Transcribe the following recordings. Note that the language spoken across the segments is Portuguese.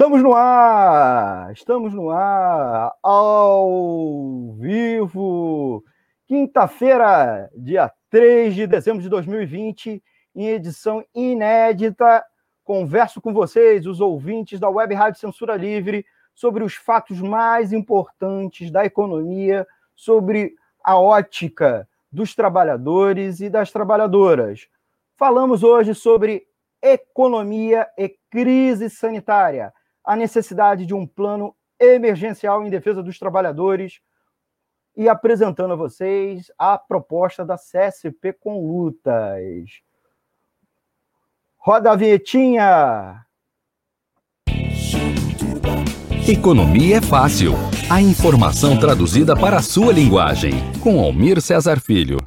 Estamos no ar! Estamos no ar, ao vivo! Quinta-feira, dia 3 de dezembro de 2020, em edição inédita. Converso com vocês, os ouvintes da Web Rádio Censura Livre, sobre os fatos mais importantes da economia, sobre a ótica dos trabalhadores e das trabalhadoras. Falamos hoje sobre economia e crise sanitária, a necessidade de um plano emergencial em defesa dos trabalhadores e apresentando a vocês a proposta da CSP com lutas. Roda a vinhetinha! Economia é fácil. A informação traduzida para a sua linguagem. Com Almir Cesar Filho.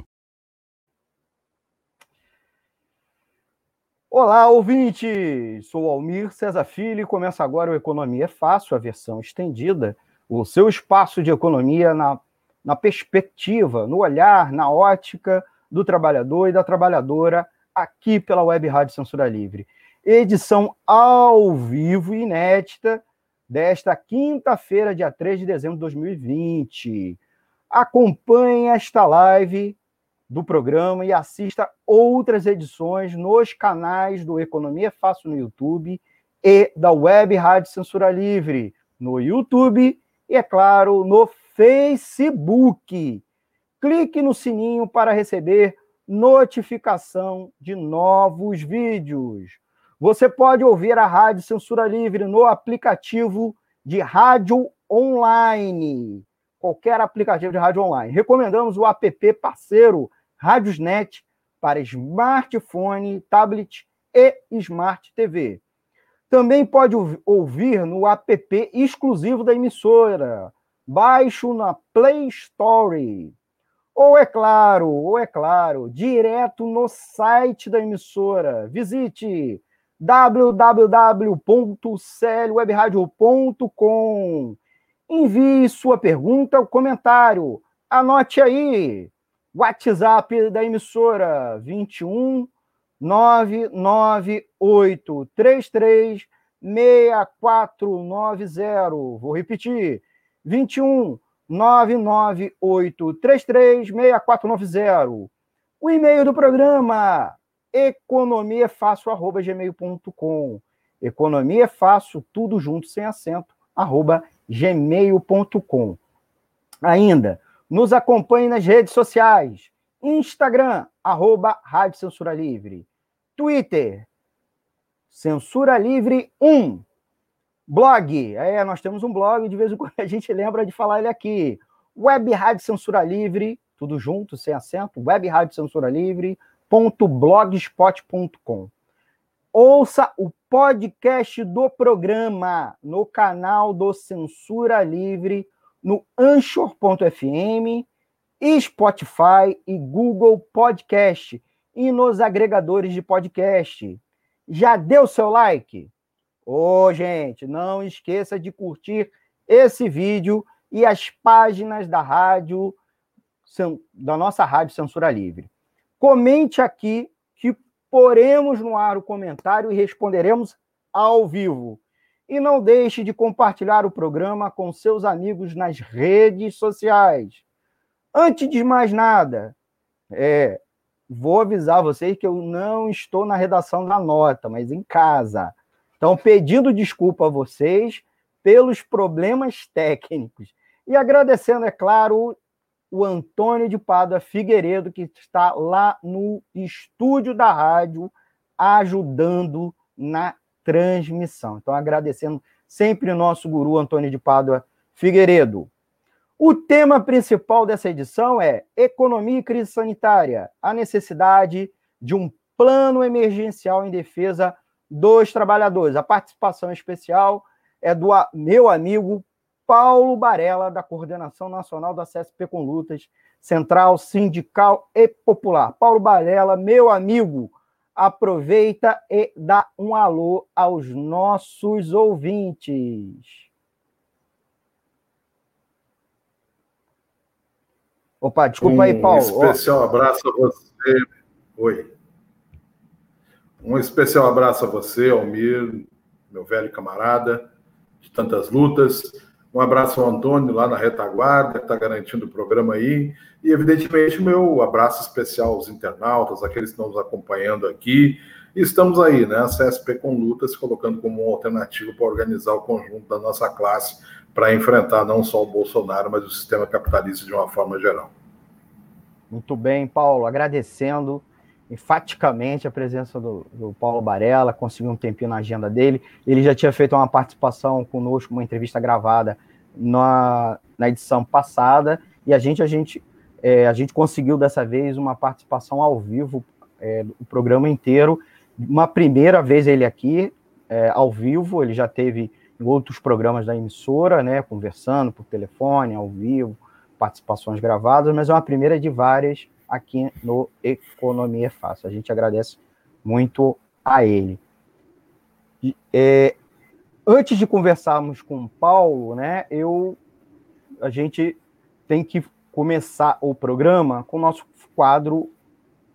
Olá, ouvintes! Sou Almir Cesar Filho e começa agora o Economia é Fácil, a versão estendida, o seu espaço de economia na, na perspectiva, no olhar, na ótica do trabalhador e da trabalhadora aqui pela Web Rádio Censura Livre. Edição ao vivo inédita desta quinta-feira, dia 3 de dezembro de 2020. Acompanhe esta live do programa e assista outras edições nos canais do Economia Fácil no YouTube e da Web Rádio Censura Livre no YouTube e, é claro, no Facebook. Clique no sininho para receber notificação de novos vídeos. Você pode ouvir a Rádio Censura Livre no aplicativo de rádio online. Qualquer aplicativo de rádio online. Recomendamos o app parceiro Radiosnet para smartphone, tablet e smart TV. Também pode ouvir no app exclusivo da emissora. Baixo na Play Store. Ou é claro, ou é claro, direto no site da emissora. Visite www.celwebradio.com. Envie sua pergunta ou comentário. Anote aí. WhatsApp da emissora 21 99833 6490. Vou repetir. 21 99833 6490. O e-mail do programa economiafácil@gmail.com. Economia fácil, tudo junto sem acento, arroba gmail.com. Ainda, nos acompanhe nas redes sociais, Instagram, arroba Rádio Censura Livre, Twitter, Censura Livre 1, blog, é, nós temos um blog, de vez em quando a gente lembra de falar ele aqui, Web Rádio Censura Livre, tudo junto, sem acento, Web Rádio Censura Livre, blogspot.com. Ouça o podcast do programa no canal do Censura Livre, no Anchor.fm, Spotify e Google Podcast e nos agregadores de podcast. Já deu seu like? Ô, oh, gente, não esqueça de curtir esse vídeo e as páginas da rádio, da nossa rádio Censura Livre. Comente aqui poremos no ar o comentário e responderemos ao vivo. E não deixe de compartilhar o programa com seus amigos nas redes sociais. Antes de mais nada, é, vou avisar vocês que eu não estou na redação da nota, mas em casa. Então, pedindo desculpa a vocês pelos problemas técnicos. E agradecendo, é claro, o Antônio de Pada Figueiredo, que está lá no estúdio da rádio, ajudando na transmissão. Então, agradecendo sempre o nosso guru Antônio de Pádua Figueiredo. O tema principal dessa edição é Economia e Crise Sanitária, a necessidade de um plano emergencial em defesa dos trabalhadores. A participação especial é do meu amigo Paulo Barella, da Coordenação Nacional da CSP com Lutas, Central, Sindical e Popular. Paulo Barella, meu amigo, aproveita e dá um alô aos nossos ouvintes. Opa, desculpa um aí, Paulo. Um especial abraço a você. Oi. Um especial abraço a você, Almir, meu velho camarada tantas lutas. Um abraço ao Antônio lá na retaguarda, que está garantindo o programa aí. E, evidentemente, meu abraço especial aos internautas, aqueles que estão nos acompanhando aqui. E estamos aí, né? A CSP com lutas, colocando como uma alternativa para organizar o conjunto da nossa classe para enfrentar não só o Bolsonaro, mas o sistema capitalista de uma forma geral. Muito bem, Paulo. Agradecendo enfaticamente a presença do, do, Paulo Barella, conseguiu um tempinho na agenda dele. Ele já tinha feito uma participação conosco, uma entrevista gravada na, na edição passada, e a gente, a gente, é, a gente conseguiu dessa vez uma participação ao vivo, é, o programa inteiro. Uma primeira vez ele aqui, é, ao vivo, ele já teve em outros programas da emissora, né, conversando por telefone, ao vivo, participações gravadas, mas é uma primeira de várias aqui no Economia Fácil. A gente agradece muito a ele. É, antes de conversarmos com o Paulo, né, eu, a gente tem que começar o programa com o nosso quadro,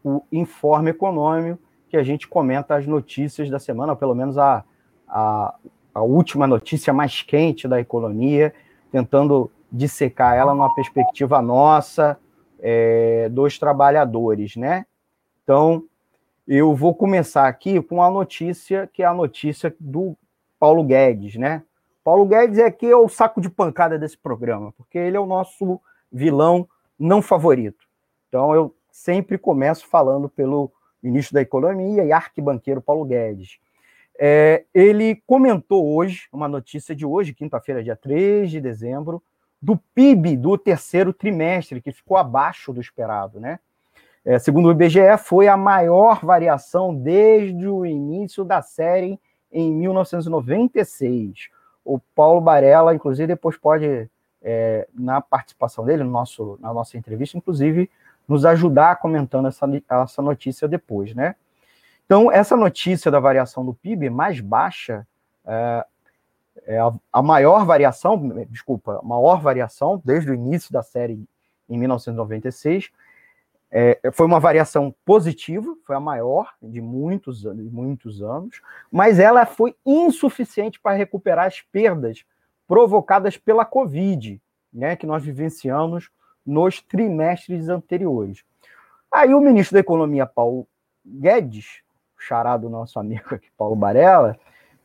o Informe Econômico, que a gente comenta as notícias da semana, ou pelo menos a, a, a última notícia mais quente da economia, tentando dissecar ela numa perspectiva nossa, é, dos trabalhadores, né? Então, eu vou começar aqui com a notícia, que é a notícia do Paulo Guedes, né? Paulo Guedes é aqui é o saco de pancada desse programa, porque ele é o nosso vilão não favorito. Então, eu sempre começo falando pelo ministro da Economia e arquibanqueiro Paulo Guedes. É, ele comentou hoje, uma notícia de hoje, quinta-feira, dia 3 de dezembro, do PIB do terceiro trimestre, que ficou abaixo do esperado, né? É, segundo o IBGE, foi a maior variação desde o início da série em 1996. O Paulo Barella, inclusive, depois pode, é, na participação dele, no nosso, na nossa entrevista, inclusive, nos ajudar comentando essa, essa notícia depois, né? Então, essa notícia da variação do PIB mais baixa é, é a, a, maior variação, desculpa, a maior variação desde o início da série em 1996. É, foi uma variação positiva, foi a maior de muitos, de muitos anos, mas ela foi insuficiente para recuperar as perdas provocadas pela Covid, né, que nós vivenciamos nos trimestres anteriores. Aí o ministro da Economia, Paulo Guedes, charado do nosso amigo aqui, Paulo Barella,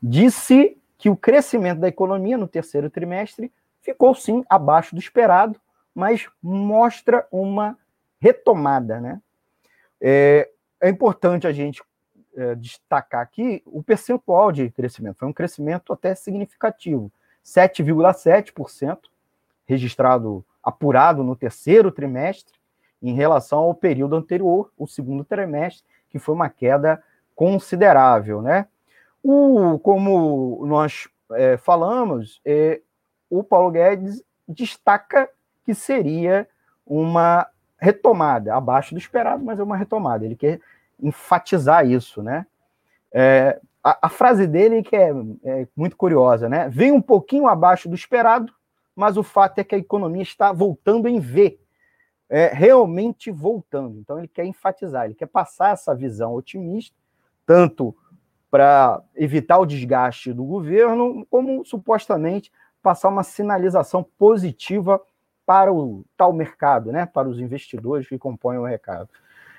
disse que o crescimento da economia no terceiro trimestre ficou sim abaixo do esperado, mas mostra uma retomada, né? É, é importante a gente é, destacar aqui o percentual de crescimento. Foi um crescimento até significativo, 7,7% registrado, apurado no terceiro trimestre, em relação ao período anterior, o segundo trimestre, que foi uma queda considerável, né? O, como nós é, falamos, é, o Paulo Guedes destaca que seria uma retomada, abaixo do esperado, mas é uma retomada. Ele quer enfatizar isso, né? É, a, a, frase dele que é, é, muito curiosa, né? Vem um pouquinho abaixo do esperado, mas o fato é que a economia está voltando em V, é, realmente voltando. Então ele quer enfatizar, ele quer passar essa visão otimista, tanto para evitar o desgaste do governo, como supostamente passar uma sinalização positiva para o tal mercado, né, para os investidores que compõem o recado.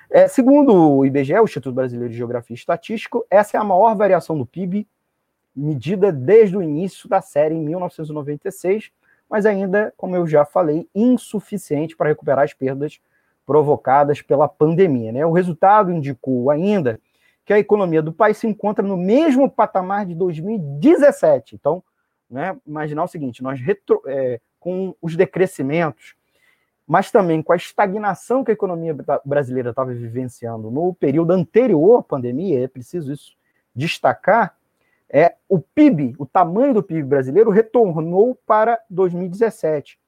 É, segundo o IBGE, o Instituto Brasileiro de Geografia e Estatística, essa é a maior variação do PIB medida desde o início da série em 1996, mas ainda, como eu já falei, insuficiente para recuperar as perdas provocadas pela pandemia. Né? O resultado indicou ainda que a economia do país se encontra no mesmo patamar de 2017. Então, né, imaginar o seguinte: nós retro, é, com os decrescimentos, mas também com a estagnação que a economia brasileira estava vivenciando no período anterior à pandemia, é preciso isso destacar, é o PIB, o tamanho do PIB brasileiro retornou para 2017,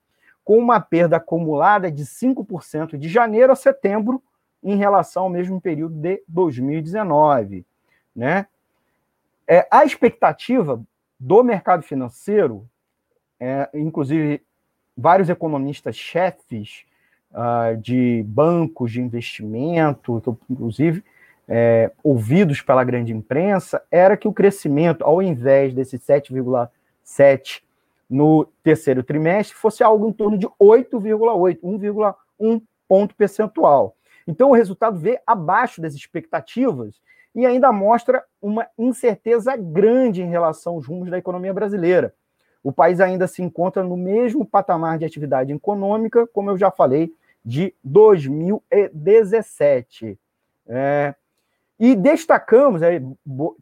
com uma perda acumulada de 5% de janeiro a setembro em relação ao mesmo período de 2019. Né? É, a expectativa do mercado financeiro, é, inclusive vários economistas chefes uh, de bancos de investimento, inclusive é, ouvidos pela grande imprensa, era que o crescimento, ao invés desse 7,7%, 1,7 no terceiro trimestre, fosse algo em torno de 8,8, 1,1 ponto percentual. Então, o resultado veio abaixo das expectativas e ainda mostra uma incerteza grande em relação aos rumos da economia brasileira. O país ainda se encontra no mesmo patamar de atividade econômica, como eu já falei, de 2017. É, e destacamos é,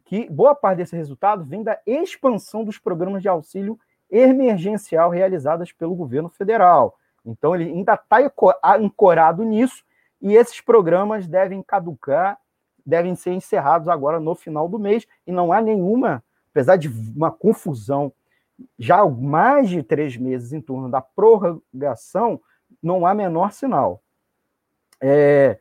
que boa parte desse resultado vem da expansão dos programas de auxílio emergencial realizadas pelo governo federal. Então, ele ainda está ancorado nisso, e esses programas devem caducar, devem ser encerrados agora no final do mês, e não há nenhuma, apesar de uma confusão já há mais de três meses em torno da prorrogação, não há menor sinal. É,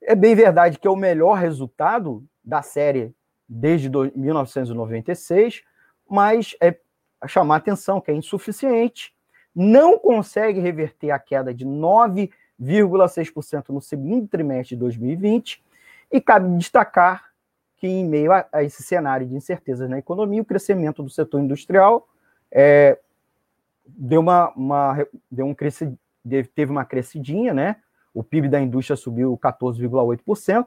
é bem verdade que é o melhor resultado da série desde 1996, mas é chamar atenção que é insuficiente, não consegue reverter a queda de 9,6% no segundo trimestre de 2020, e cabe destacar que, em meio a, a, esse cenário de incertezas na economia, o crescimento do setor industrial é, deu, uma, uma, deu um cresci, teve uma crescidinha, né? O PIB da indústria subiu 14,8%,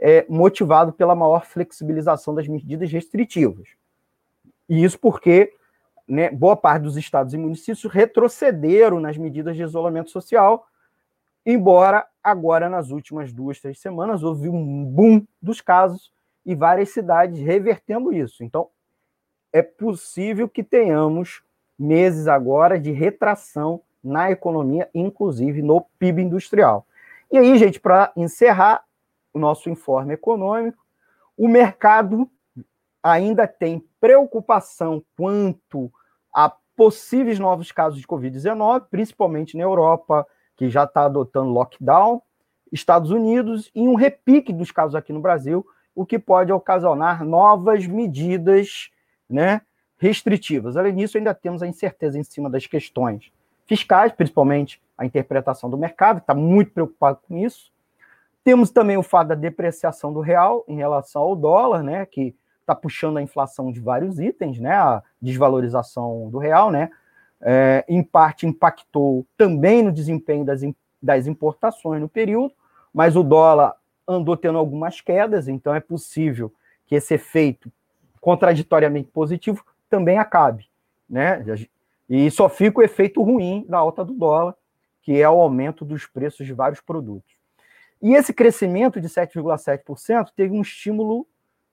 é, motivado pela maior flexibilização das medidas restritivas. E isso porque né, boa parte dos estados e municípios retrocederam nas medidas de isolamento social, embora agora, nas últimas duas, três semanas, houve um boom dos casos e várias cidades revertendo isso. Então, é possível que tenhamos meses agora de retração na economia, inclusive no PIB industrial. E aí, gente, para encerrar o nosso informe econômico, o mercado ainda tem preocupação quanto a possíveis novos casos de Covid-19, principalmente na Europa, que já está adotando lockdown, Estados Unidos e um repique dos casos aqui no Brasil, o que pode ocasionar novas medidas né, restritivas. Além disso, ainda temos a incerteza em cima das questões fiscais, principalmente a interpretação do mercado, está muito preocupado com isso. Temos também o fato da depreciação do real em relação ao dólar, né, que está puxando a inflação de vários itens, né, a desvalorização do real, né, é, em parte impactou também no desempenho das, das importações no período, mas o dólar andou tendo algumas quedas, então é possível que esse efeito contraditoriamente positivo também acabe, né? E só fica o efeito ruim da alta do dólar, que é o aumento dos preços de vários produtos. E esse crescimento de 7,7% teve um estímulo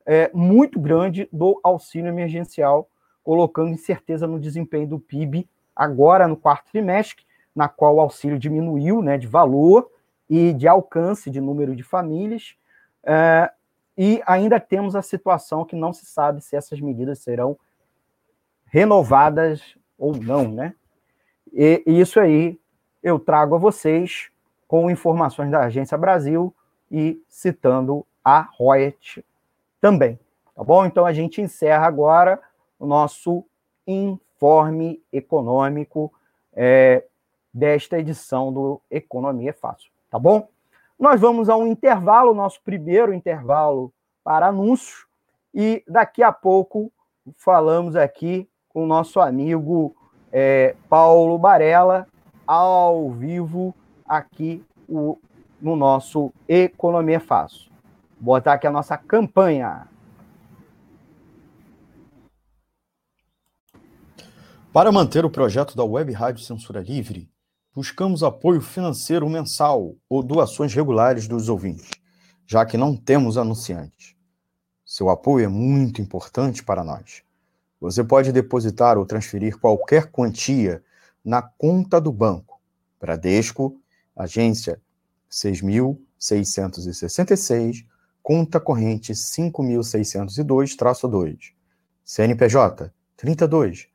é, muito grande do auxílio emergencial, colocando incerteza no desempenho do PIB agora no quarto trimestre, na qual o auxílio diminuiu né, de valor e de alcance de número de famílias. É, e ainda temos a situação que não se sabe se essas medidas serão renovadas ou não, né? E, e isso aí eu trago a vocês com informações da Agência Brasil e citando a Reut também, tá bom? Então a gente encerra agora o nosso informe econômico é, desta edição do Economia Fácil, tá bom? Nós vamos a um intervalo, nosso primeiro intervalo para anúncios, e daqui a pouco falamos aqui com o nosso amigo é, Paulo Barella, ao vivo, aqui o, no nosso Economia Fácil. Vou botar aqui a nossa campanha. Para manter o projeto da Web Rádio Censura Livre, buscamos apoio financeiro mensal ou doações regulares dos ouvintes, já que não temos anunciantes. Seu apoio é muito importante para nós. Você pode depositar ou transferir qualquer quantia na conta do banco. Bradesco, agência 6.666, conta corrente 5.602-2, CNPJ 32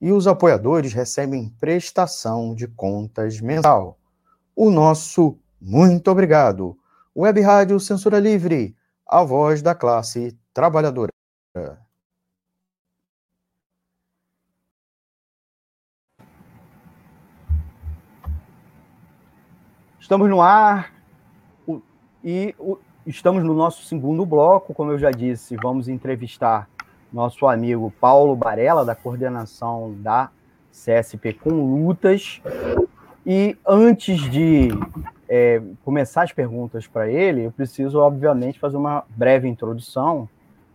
E os apoiadores recebem prestação de contas mensal. O nosso muito obrigado. Web Rádio Censura Livre, a voz da classe trabalhadora. Estamos no ar e estamos no nosso segundo bloco. Como eu já disse, vamos entrevistar nosso amigo Paulo Barella, da coordenação da CSP com Lutas. E antes de é, começar as perguntas para ele, eu preciso, obviamente, fazer uma breve introdução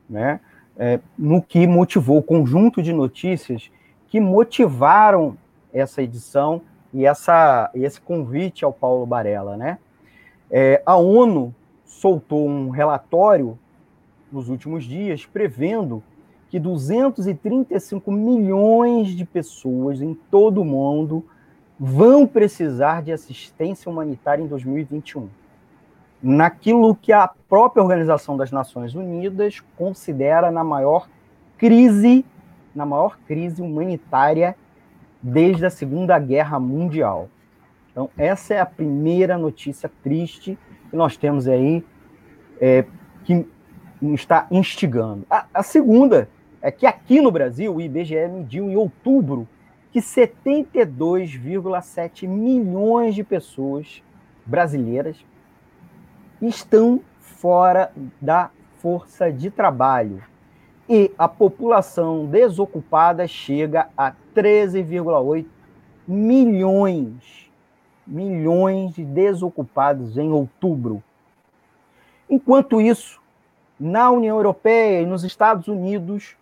né, é, no que motivou o conjunto de notícias que motivaram essa edição e, essa, esse convite ao Paulo Barella. Né? É, a ONU soltou um relatório nos últimos dias prevendo que 235 milhões de pessoas em todo o mundo vão precisar de assistência humanitária em 2021. Naquilo que a própria Organização das Nações Unidas considera na maior crise, na maior crise humanitária desde a Segunda Guerra Mundial. Então, essa é a primeira notícia triste que nós temos aí, é, que está instigando. A, a segunda é que aqui no Brasil, o IBGE mediu em outubro que 72,7 milhões de pessoas brasileiras estão fora da força de trabalho. E a população desocupada chega a 13,8 milhões. Milhões de desocupados em outubro. Enquanto isso, na União Europeia e nos Estados Unidos,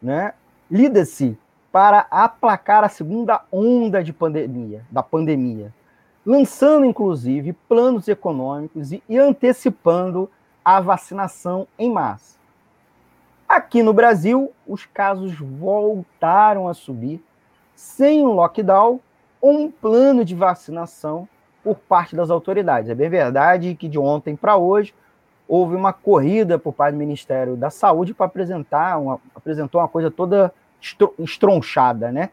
né, lida-se para aplacar a segunda onda de pandemia, da pandemia, lançando inclusive planos econômicos e, e antecipando a vacinação em massa. Aqui no Brasil, os casos voltaram a subir sem um lockdown ou um plano de vacinação por parte das autoridades. É bem verdade que de ontem para hoje houve uma corrida por parte do Ministério da Saúde para apresentar uma, apresentou uma coisa toda estronchada, né?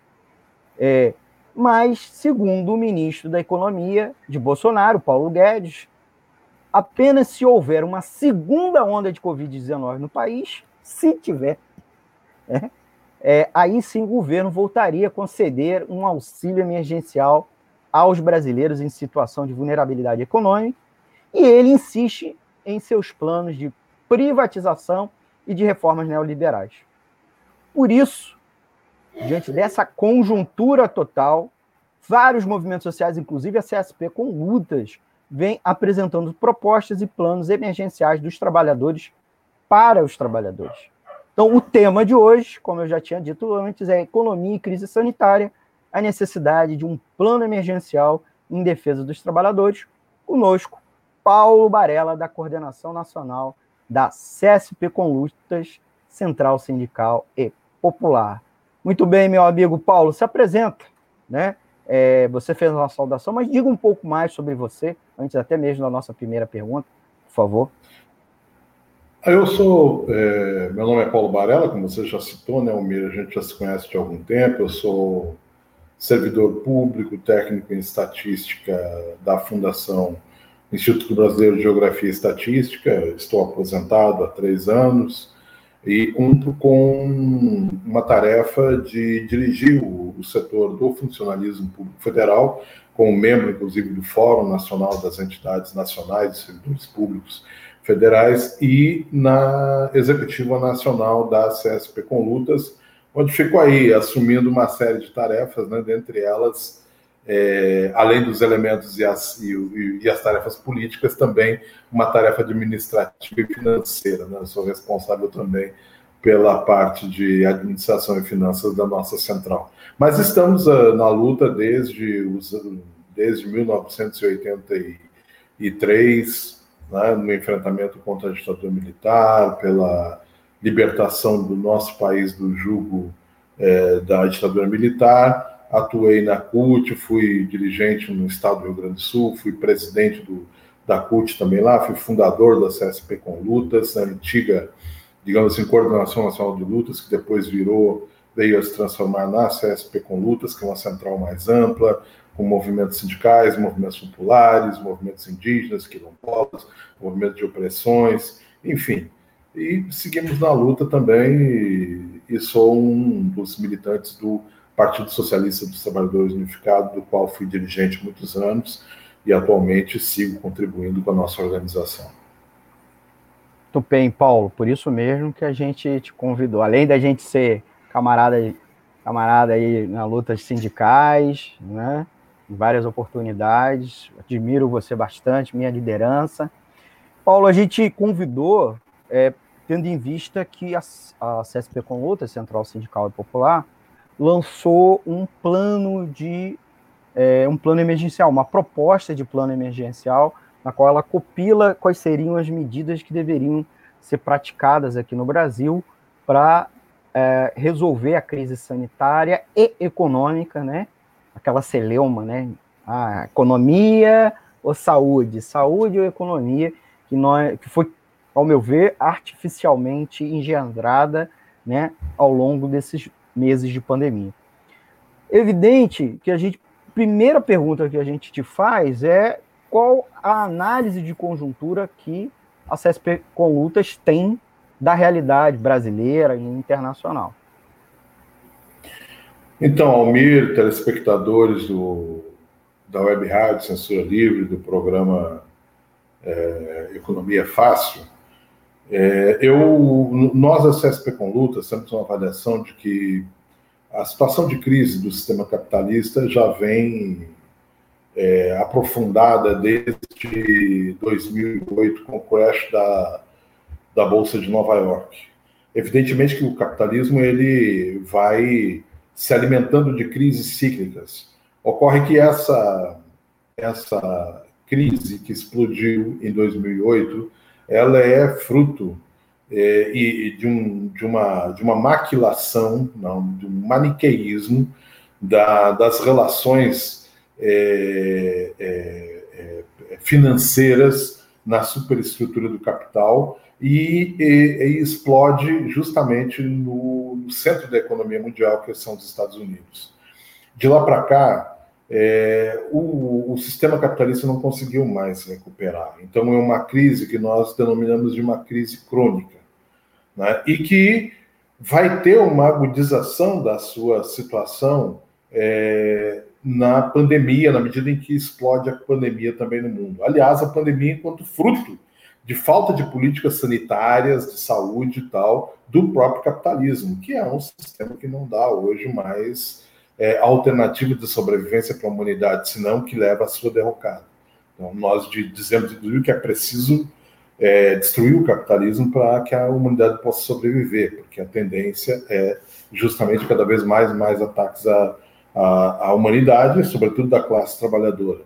É, mas, segundo o ministro da Economia de Bolsonaro, Paulo Guedes, apenas se houver uma segunda onda de Covid-19 no país, se tiver, é, é, aí sim o governo voltaria a conceder um auxílio emergencial aos brasileiros em situação de vulnerabilidade econômica, e ele insiste em seus planos de privatização e de reformas neoliberais. Por isso, diante dessa conjuntura total, vários movimentos sociais, inclusive a CSP com lutas, vem apresentando propostas e planos emergenciais dos trabalhadores para os trabalhadores. Então, o tema de hoje, como eu já tinha dito antes, é economia e crise sanitária, a necessidade de um plano emergencial em defesa dos trabalhadores. Conosco, Paulo Barella, da Coordenação Nacional da CSP com Lutas, Central Sindical e Popular. Muito bem, meu amigo Paulo, se apresenta, né? É, você fez uma saudação, mas diga um pouco mais sobre você, antes até mesmo da nossa primeira pergunta, por favor. Eu sou, é, meu nome é Paulo Barella, como você já citou, né, Almir, a gente já se conhece de algum tempo, eu sou servidor público, técnico em estatística da Fundação Instituto Brasileiro de Geografia e Estatística, estou aposentado há três anos e cumpro com uma tarefa de dirigir o, setor do funcionalismo público federal, como membro, inclusive, do Fórum Nacional das Entidades Nacionais de Servidores Públicos Federais e na Executiva Nacional da CSP com Lutas, onde fico aí assumindo uma série de tarefas, né, dentre elas é, além dos elementos e as, e, e as, tarefas políticas, também uma tarefa administrativa e financeira. Né? Eu sou responsável também pela parte de administração e finanças da nossa central. Mas estamos uh, na luta desde, os, desde 1983, né, no enfrentamento contra a ditadura militar, pela libertação do nosso país do jugo eh, da ditadura militar atuei na CUT, fui dirigente no estado do Rio Grande do Sul, fui presidente do, da CUT também lá, fui fundador da CSP com Lutas, a antiga, digamos assim, Coordenação Nacional de Lutas, que depois virou veio a se transformar na CSP com Lutas, que é uma central mais ampla, com movimentos sindicais, movimentos populares, movimentos indígenas, quilombolas, movimentos de opressões, enfim. E seguimos na luta também, e, e sou um dos militantes do Partido Socialista dos Trabalhadores Unificado, do qual fui dirigente muitos anos e atualmente sigo contribuindo com a nossa organização. Muito bem, Paulo. Por isso mesmo que a gente te convidou. Além da gente ser camarada, camarada aí na lutas sindicais, né? Em várias oportunidades. Admiro você bastante, minha liderança. Paulo, a gente convidou, é, tendo em vista que a, a CSP com Luta, Central Sindical e Popular, lançou um plano de é, um plano emergencial, uma proposta de plano emergencial, na qual ela copila quais seriam as medidas que deveriam ser praticadas aqui no Brasil para é, resolver a crise sanitária e econômica, né? Aquela celeuma, né? A economia ou saúde, saúde ou economia, que, nós, que foi, ao meu ver, artificialmente engendrada, né? Ao longo desses meses de pandemia. Evidente que a gente, primeira pergunta que a gente te faz é qual a análise de conjuntura que a CSP Lutas tem da realidade brasileira e internacional. Então, Almir, telespectadores do, da Web Rádio Censura Livre, do programa é, Economia Fácil, é, eu, nós, a CSP com Lutas, temos uma avaliação de que a situação de crise do sistema capitalista já vem é, aprofundada desde 2008, com o crash da, da Bolsa de Nova York. Evidentemente que o capitalismo ele vai se alimentando de crises cíclicas. Ocorre que essa, essa crise que explodiu em 2008 ela é fruto é, e de, um, de, uma, de uma maquilação, não, de um maniqueísmo da, das relações é, é, é, financeiras na superestrutura do capital e, e, e explode justamente no, no, centro da economia mundial, que são os Estados Unidos. De lá para cá, é, o, o, sistema capitalista não conseguiu mais recuperar. Então, é uma crise que nós denominamos de uma crise crônica, né? e que vai ter uma agudização da sua situação é, na pandemia, na medida em que explode a pandemia também no mundo. Aliás, a pandemia enquanto fruto de falta de políticas sanitárias, de saúde e tal, do próprio capitalismo, que é um sistema que não dá hoje mais é, alternativa de sobrevivência para a humanidade, senão que leva à sua derrocada. Então, nós dizemos, inclusive, que é preciso é, destruir o capitalismo para que a humanidade possa sobreviver, porque a tendência é justamente cada vez mais mais ataques à, à, à humanidade, sobretudo da classe trabalhadora.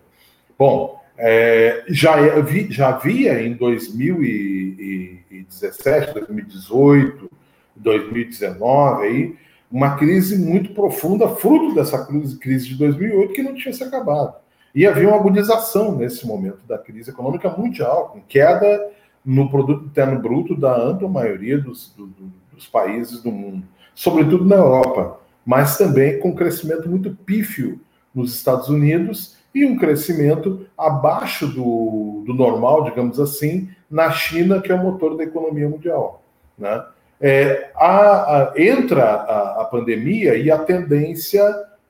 Bom, é, já, vi, já havia em 2017, 2018, 2019, aí, uma crise muito profunda, fruto dessa crise de 2008, que não tinha se acabado. E havia uma agudização nesse momento da crise econômica mundial, com queda no produto interno bruto da ampla maioria dos, do, dos países do mundo, sobretudo na Europa, mas também com crescimento muito pífio nos Estados Unidos e um crescimento abaixo do, do normal, digamos assim, na China, que é o motor da economia mundial. Né? É, a, a, entra a, a, pandemia e a tendência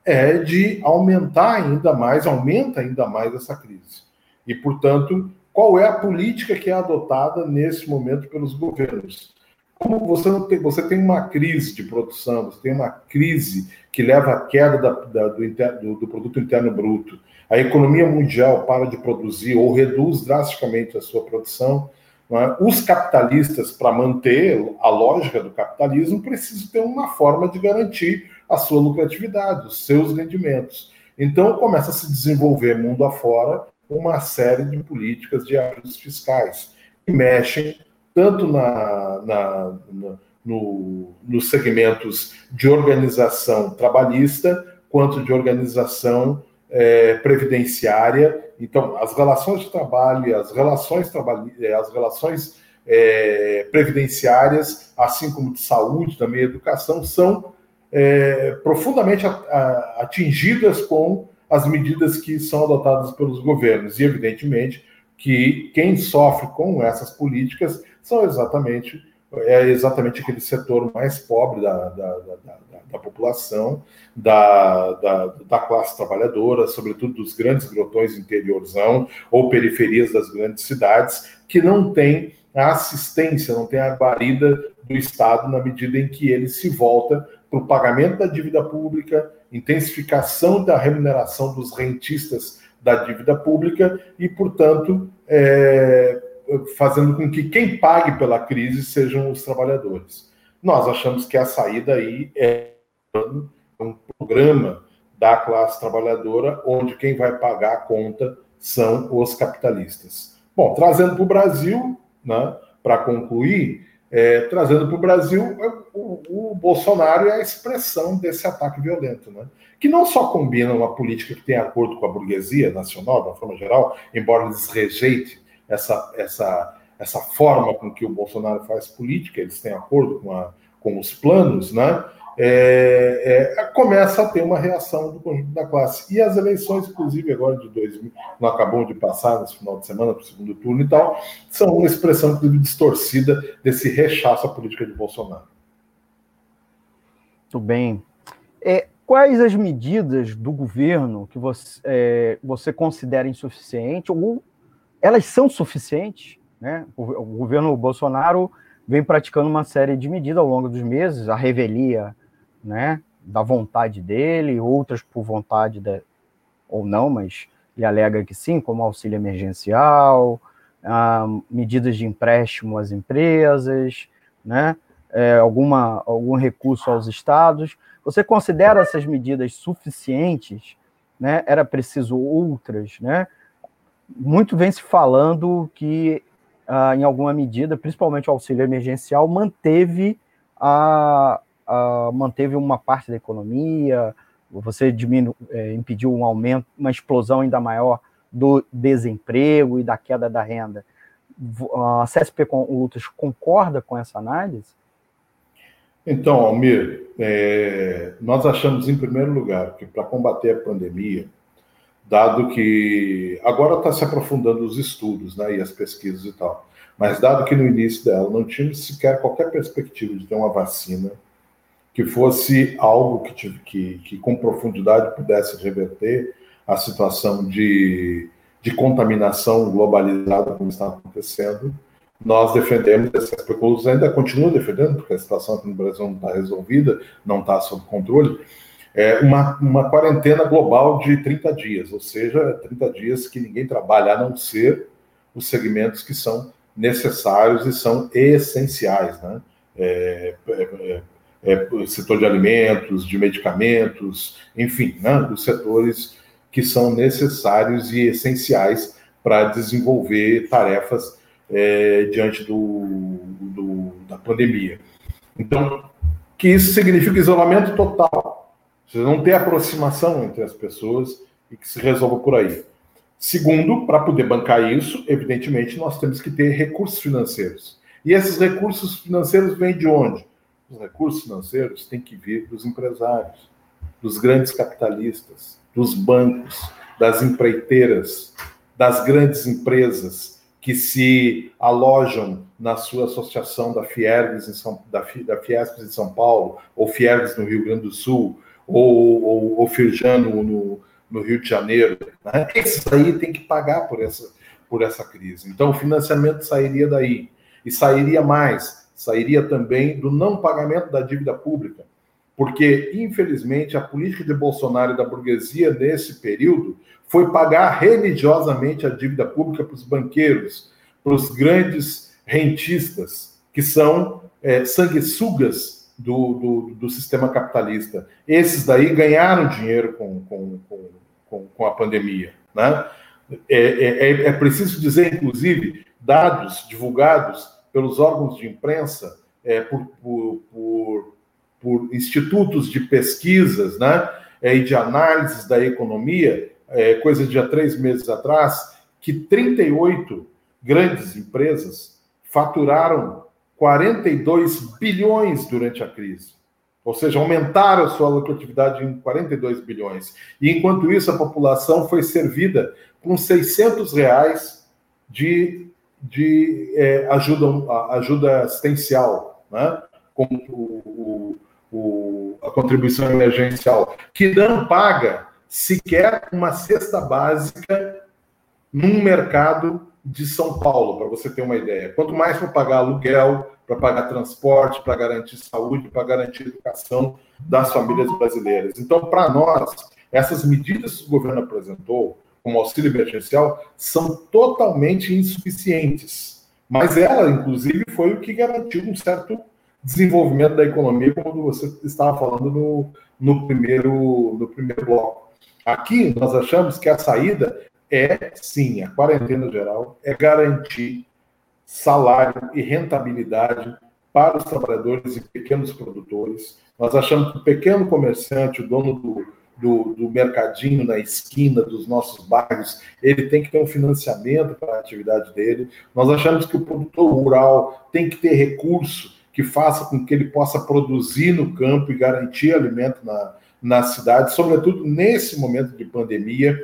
é de aumentar ainda mais, aumenta ainda mais essa crise. E, portanto, qual é a política que é adotada nesse momento pelos governos? Como você, tem, você tem uma crise de produção, você tem uma crise que leva à queda da, da, do, do, do produto interno bruto, a economia mundial para de produzir ou reduz drasticamente a sua produção, é? Os capitalistas, para manter a lógica do capitalismo, precisam ter uma forma de garantir a sua lucratividade, os seus rendimentos. Então, começa a se desenvolver mundo afora uma série de políticas de ajustes fiscais que mexem tanto na, na, na no, nos segmentos de organização trabalhista quanto de organização é, previdenciária. Então, as relações de trabalho as relações, trabalhi é, as relações é, previdenciárias, assim como de saúde, também educação, são é, profundamente atingidas com as medidas que são adotadas pelos governos. E, evidentemente, que quem sofre com essas políticas são exatamente é exatamente aquele setor mais pobre da, da, da, da população, da, da, classe trabalhadora, sobretudo dos grandes grotões interiorzão ou periferias das grandes cidades, que não tem a assistência, não tem a guarida do Estado na medida em que ele se volta para o pagamento da dívida pública, intensificação da remuneração dos rentistas da dívida pública e, portanto, é, fazendo com que quem pague pela crise sejam os trabalhadores. Nós achamos que a saída aí é um programa da classe trabalhadora, onde quem vai pagar a conta são os capitalistas. Bom, trazendo para o Brasil, né, para concluir, é, trazendo para o Brasil, o, Bolsonaro é a expressão desse ataque violento, né? que não só combina uma política que tem acordo com a burguesia nacional, de uma forma geral, embora eles rejeitem essa, essa, essa forma com que o Bolsonaro faz política, eles têm acordo com, a, com os planos, né? É, é, começa a ter uma reação do conjunto da classe. E as eleições, inclusive agora de 2000, não acabou de passar nesse final de semana para o segundo turno e tal, são uma expressão, distorcida desse rechaço à política de Bolsonaro. Muito bem. É, quais as medidas do governo que você, é, você considera insuficientes ou elas são suficientes? Né? O, o governo Bolsonaro vem praticando uma série de medidas ao longo dos meses, a revelia né, da vontade dele, outras por vontade de, ou não, mas ele alega que sim, como auxílio emergencial, ah, medidas de empréstimo às empresas, né, é, alguma, algum recurso aos estados. Você considera essas medidas suficientes? Né? Era preciso outras? Né? Muito vem se falando que, ah, em alguma medida, principalmente o auxílio emergencial, manteve a, uh, manteve uma parte da economia, você diminu, é, impediu um aumento, uma explosão ainda maior do desemprego e da queda da renda. A CSP Lutas concorda com essa análise? Então, Almir, é, nós achamos, em primeiro lugar, que para combater a pandemia, dado que agora está se aprofundando os estudos né, e as pesquisas e tal, mas dado que no início dela não tínhamos sequer qualquer perspectiva de ter uma vacina, que fosse algo que, que, que com profundidade pudesse reverter a situação de, de contaminação globalizada como está acontecendo. Nós defendemos essas percursos, ainda continuo defendendo, porque a situação aqui no Brasil não está resolvida, não está sob controle, é uma, uma quarentena global de 30 dias, ou seja, 30 dias que ninguém trabalha, a não ser os segmentos que são necessários e são essenciais, né? É, é, é é, setor de alimentos, de medicamentos, enfim, né, os setores que são necessários e essenciais para desenvolver tarefas é, diante do, do, da pandemia. Então, que isso significa isolamento total. Você não ter aproximação entre as pessoas e que se resolva por aí. Segundo, para poder bancar isso, evidentemente, nós temos que ter recursos financeiros. E esses recursos financeiros vêm de onde? os recursos financeiros têm que vir dos empresários, dos grandes capitalistas, dos bancos, das empreiteiras, das grandes empresas que se alojam na sua associação da Fiergs em São, da, Fiesp em São Paulo, ou Fiergs no Rio Grande do Sul, ou, ou, ou Firjano no, no Rio de Janeiro. Né? Esses aí tem que pagar por essa, por essa crise. Então, o financiamento sairia daí. E sairia mais sairia também do não pagamento da dívida pública, porque, infelizmente, a política de Bolsonaro e da burguesia nesse período foi pagar religiosamente a dívida pública para os banqueiros, para os grandes rentistas, que são é, sanguessugas do, do, do, sistema capitalista. Esses daí ganharam dinheiro com, com, com, com a pandemia. Né? É, é, é, é preciso dizer, inclusive, dados divulgados pelos órgãos de imprensa, é, por, por, por, por, institutos de pesquisas né, é, e de análises da economia, é, coisa de há três meses atrás, que 38 grandes empresas faturaram 42 bilhões durante a crise. ou seja, aumentaram a sua lucratividade em 42 bilhões. E enquanto isso, a população foi servida com 600 reais de, de é, ajuda, ajuda assistencial, né? com o, o, a contribuição emergencial, que não paga sequer uma cesta básica num mercado de São Paulo, para você ter uma ideia. Quanto mais para pagar aluguel, para pagar transporte, para garantir saúde, para garantir educação das famílias brasileiras. Então, para nós, essas medidas que o governo apresentou, como auxílio emergencial, são totalmente insuficientes. Mas ela, inclusive, foi o que garantiu um certo desenvolvimento da economia, como você estava falando no, no, primeiro, no primeiro bloco. Aqui, nós achamos que a saída é, sim, a quarentena geral, é garantir salário e rentabilidade para os trabalhadores e pequenos produtores. Nós achamos que o pequeno comerciante, o dono do, do, do, mercadinho na esquina dos nossos bairros, ele tem que ter um financiamento para a atividade dele. Nós achamos que o produtor rural tem que ter recurso que faça com que ele possa produzir no campo e garantir alimento na, na cidade, sobretudo nesse momento de pandemia.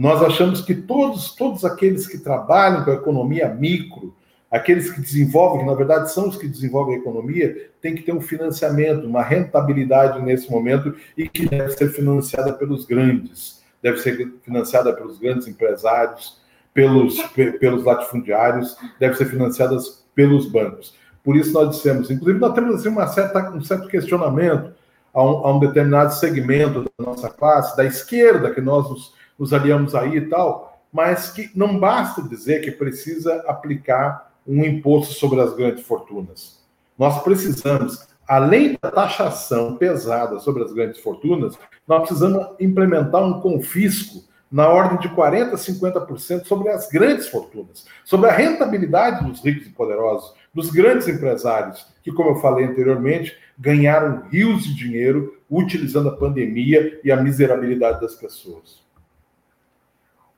Nós achamos que todos, todos aqueles que trabalham com a economia micro, aqueles que desenvolvem, que na verdade são os que desenvolvem a economia, tem que ter um financiamento, uma rentabilidade nesse momento e que deve ser financiada pelos grandes, deve ser financiada pelos grandes empresários, pelos, pelos latifundiários, deve ser financiada pelos bancos. Por isso nós dissemos, inclusive nós temos assim, uma certa, um certo questionamento a um, a um, determinado segmento da nossa classe, da esquerda, que nós nos, nos aliamos aí e tal, mas que não basta dizer que precisa aplicar um imposto sobre as grandes fortunas. Nós precisamos, além da taxação pesada sobre as grandes fortunas, nós precisamos implementar um confisco na ordem de 40% a 50% sobre as grandes fortunas, sobre a rentabilidade dos ricos e poderosos, dos grandes empresários, que, como eu falei anteriormente, ganharam rios de dinheiro utilizando a pandemia e a miserabilidade das pessoas.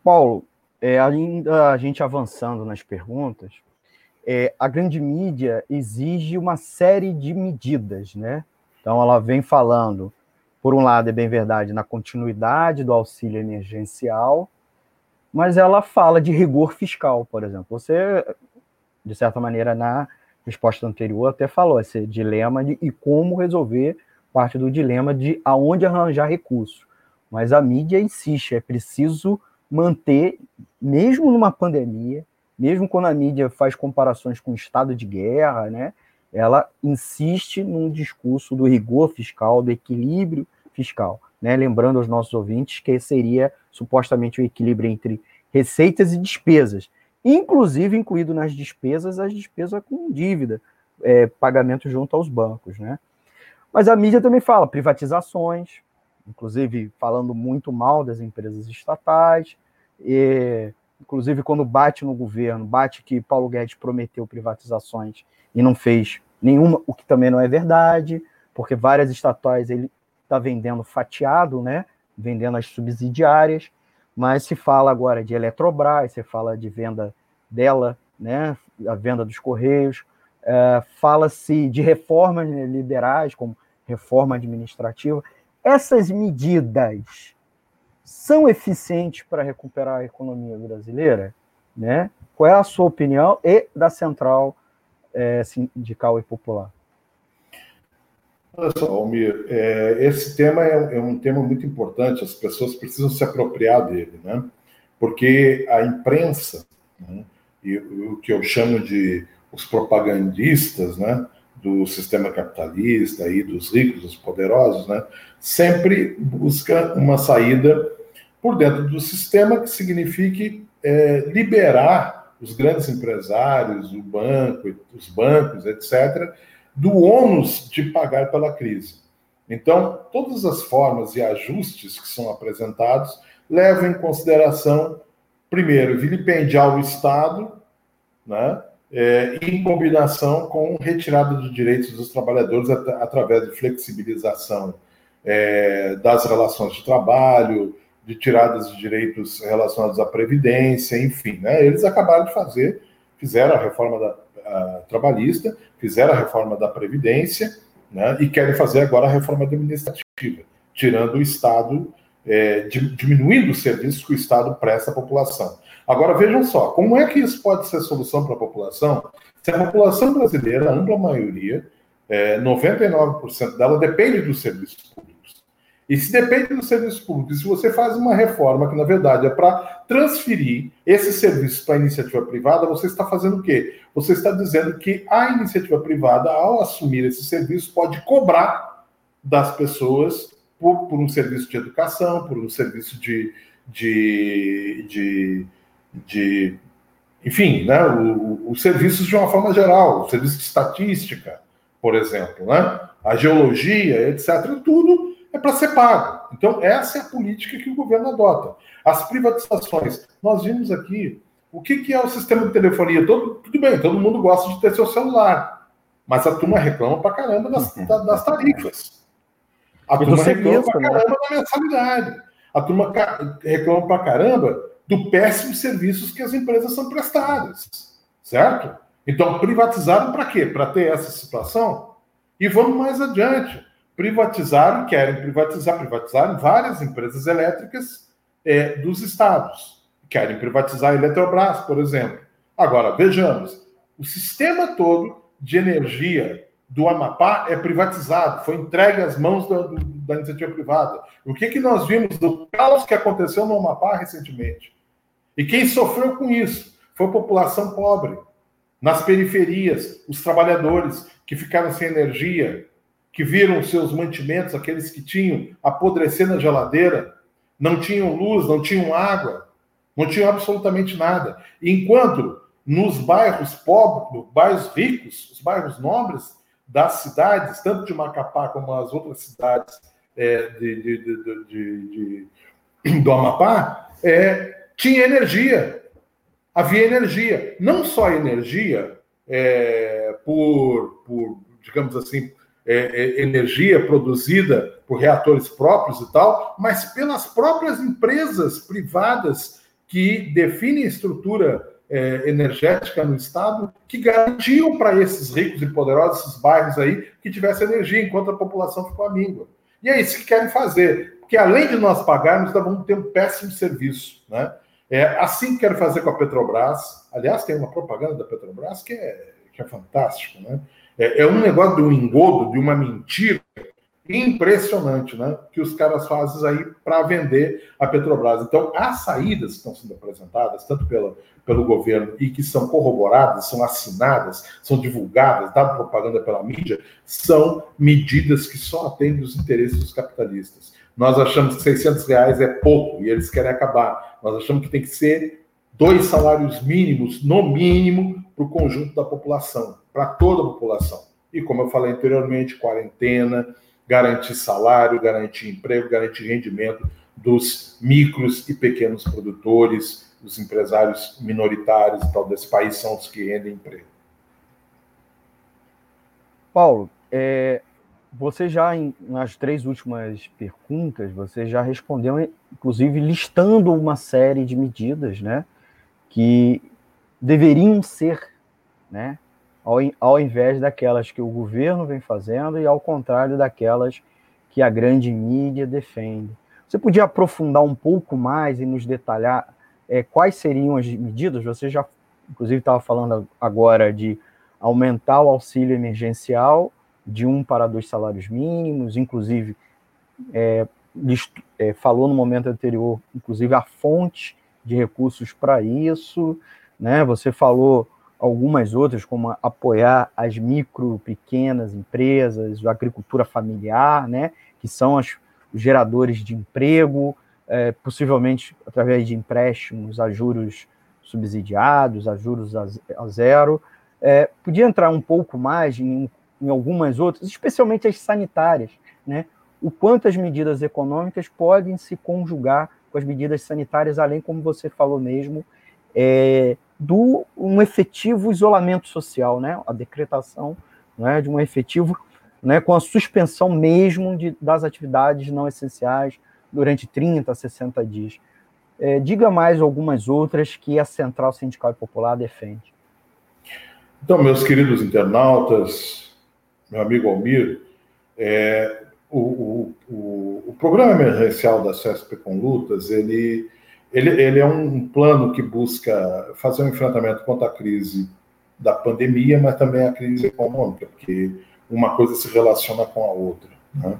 Paulo, é, ainda a gente avançando nas perguntas, é, a grande mídia exige uma série de medidas, né? Então, ela vem falando, por um lado, é bem verdade, na continuidade do auxílio emergencial, mas ela fala de rigor fiscal, por exemplo. Você, de certa maneira, na resposta anterior, até falou esse dilema de e como resolver parte do dilema de aonde arranjar recursos. Mas a mídia insiste, é preciso manter, mesmo numa pandemia, mesmo quando a mídia faz comparações com o estado de guerra, né, ela insiste num discurso do rigor fiscal, do equilíbrio fiscal, né, lembrando aos nossos ouvintes que seria supostamente o equilíbrio entre receitas e despesas, inclusive incluído nas despesas as despesas com dívida, é, pagamento junto aos bancos, né? Mas a mídia também fala privatizações, inclusive falando muito mal das empresas estatais, e inclusive quando bate no governo, bate que Paulo Guedes prometeu privatizações e não fez nenhuma, o que também não é verdade, porque várias estatais ele está vendendo fatiado, né? Vendendo as subsidiárias, mas se fala agora de Eletrobras, se fala de venda dela, né? A venda dos Correios, é, fala-se de reformas liberais, como reforma administrativa. Essas medidas são eficientes para recuperar a economia brasileira? Né? Qual é a sua opinião e da Central é, Sindical e Popular? Olha só, Almir, é, esse tema é, é, um tema muito importante, as pessoas precisam se apropriar dele, né? Porque a imprensa, né, e o que eu chamo de os propagandistas, né, do sistema capitalista e dos ricos, dos poderosos, né, sempre busca uma saída por dentro do sistema que signifique é, liberar os grandes empresários, o banco, os bancos, etc., do ônus de pagar pela crise. Então, todas as formas e ajustes que são apresentados levam em consideração, primeiro, vilipendiar o Estado, né, é, em combinação com retirada de direitos dos trabalhadores at através de flexibilização é, das relações de trabalho, de tiradas de direitos relacionados à previdência, enfim, né? Eles acabaram de fazer, fizeram a reforma da, a, trabalhista, fizeram a reforma da previdência né? e querem fazer agora a reforma administrativa, tirando o Estado, é, diminuindo os serviços que o Estado presta à população. Agora, vejam só, como é que isso pode ser solução para a população se a população brasileira, a ampla maioria, é, 99% dela, depende dos serviços públicos? E se depende dos serviços públicos, se você faz uma reforma que, na verdade, é para transferir esses serviços para a iniciativa privada, você está fazendo o quê? Você está dizendo que a iniciativa privada, ao assumir esse serviço, pode cobrar das pessoas por, por um serviço de educação, por um serviço de, de, de, de enfim, né, os serviços de uma forma geral, o serviço de estatística, por exemplo, né, a geologia, etc., tudo é para ser pago. Então, essa é a política que o governo adota. As privatizações, nós vimos aqui o que, que é o sistema de telefonia. Todo, tudo bem, todo mundo gosta de ter seu celular, mas a turma reclama para caramba das, uhum. das tarifas. A turma reclama para né? caramba da mensalidade. A turma reclama para caramba do péssimo serviços que as empresas são prestadas. Certo? Então, privatizaram para quê? Para ter essa situação? E vamos mais adiante privatizaram, querem privatizar, privatizaram várias empresas elétricas é, dos estados. Querem privatizar a Eletrobras, por exemplo. Agora, vejamos, o sistema todo de energia do Amapá é privatizado, foi entregue às mãos da, da iniciativa privada. O que, que nós vimos do caos que aconteceu no Amapá recentemente? E quem sofreu com isso foi a população pobre, nas periferias, os trabalhadores que ficaram sem energia, que viram seus mantimentos, aqueles que tinham, apodrecer na geladeira, não tinham luz, não tinham água, não tinham absolutamente nada. Enquanto nos bairros pobres, bairros ricos, os bairros nobres das cidades, tanto de Macapá como as outras cidades é, de, de, de, do Amapá, é, tinha energia. Havia energia. Não só energia é, por, por, digamos assim, é, é, energia produzida por reatores próprios e tal, mas pelas próprias empresas privadas que definem estrutura é, energética no Estado, que garantiam para esses ricos e poderosos, esses bairros aí, que tivesse energia, enquanto a população ficou amíngua. E é isso que querem fazer, porque além de nós pagarmos, nós vamos ter um péssimo serviço. Né? É assim que querem fazer com a Petrobras. Aliás, tem uma propaganda da Petrobras que é, que é fantástico, né? É, é um negócio de um engodo, de uma mentira impressionante, né? Que os caras fazem aí para vender a Petrobras. Então, as saídas que estão sendo apresentadas, tanto pela, pelo governo e que são corroboradas, são assinadas, são divulgadas, dada propaganda pela mídia, são medidas que só atendem os interesses dos capitalistas. Nós achamos que 600 reais é pouco e eles querem acabar. Nós achamos que tem que ser dois salários mínimos, no mínimo, para o conjunto da população para toda a população. E como eu falei anteriormente, quarentena, garantir salário, garantir emprego, garantir rendimento dos micros e pequenos produtores, os empresários minoritários e tal desse país são os que rendem emprego. Paulo, é, você já em, nas três últimas perguntas, você já respondeu, inclusive listando uma série de medidas, né, que deveriam ser, né, ao, ao invés daquelas que o governo vem fazendo e ao contrário daquelas que a grande mídia defende. Você podia aprofundar um pouco mais e nos detalhar é, quais seriam as medidas? Você já, inclusive, estava falando agora de aumentar o auxílio emergencial de um para dois salários mínimos, inclusive é, é, falou no momento anterior, inclusive a fonte de recursos para isso, né? Você falou algumas outras, como apoiar as micro, pequenas empresas, a agricultura familiar, né, que são as, os geradores de emprego, é, possivelmente através de empréstimos a juros subsidiados, a juros a, a zero. É, podia entrar um pouco mais em, em algumas outras, especialmente as sanitárias, né? o quanto as medidas econômicas podem se conjugar com as medidas sanitárias, além, como você falou mesmo, é, do um efetivo isolamento social, né? A decretação né, de um efetivo, né, com a suspensão mesmo de, das atividades não essenciais durante 30, 60 dias. É, diga mais algumas outras que a Central Sindical e Popular defende. Então, meus queridos internautas, meu amigo Almir, É, o, o, o, o, programa emergencial da CESP com lutas, ele, ele, ele é um plano que busca fazer um enfrentamento contra a crise da pandemia, mas também a crise econômica, porque uma coisa se relaciona com a outra. Né?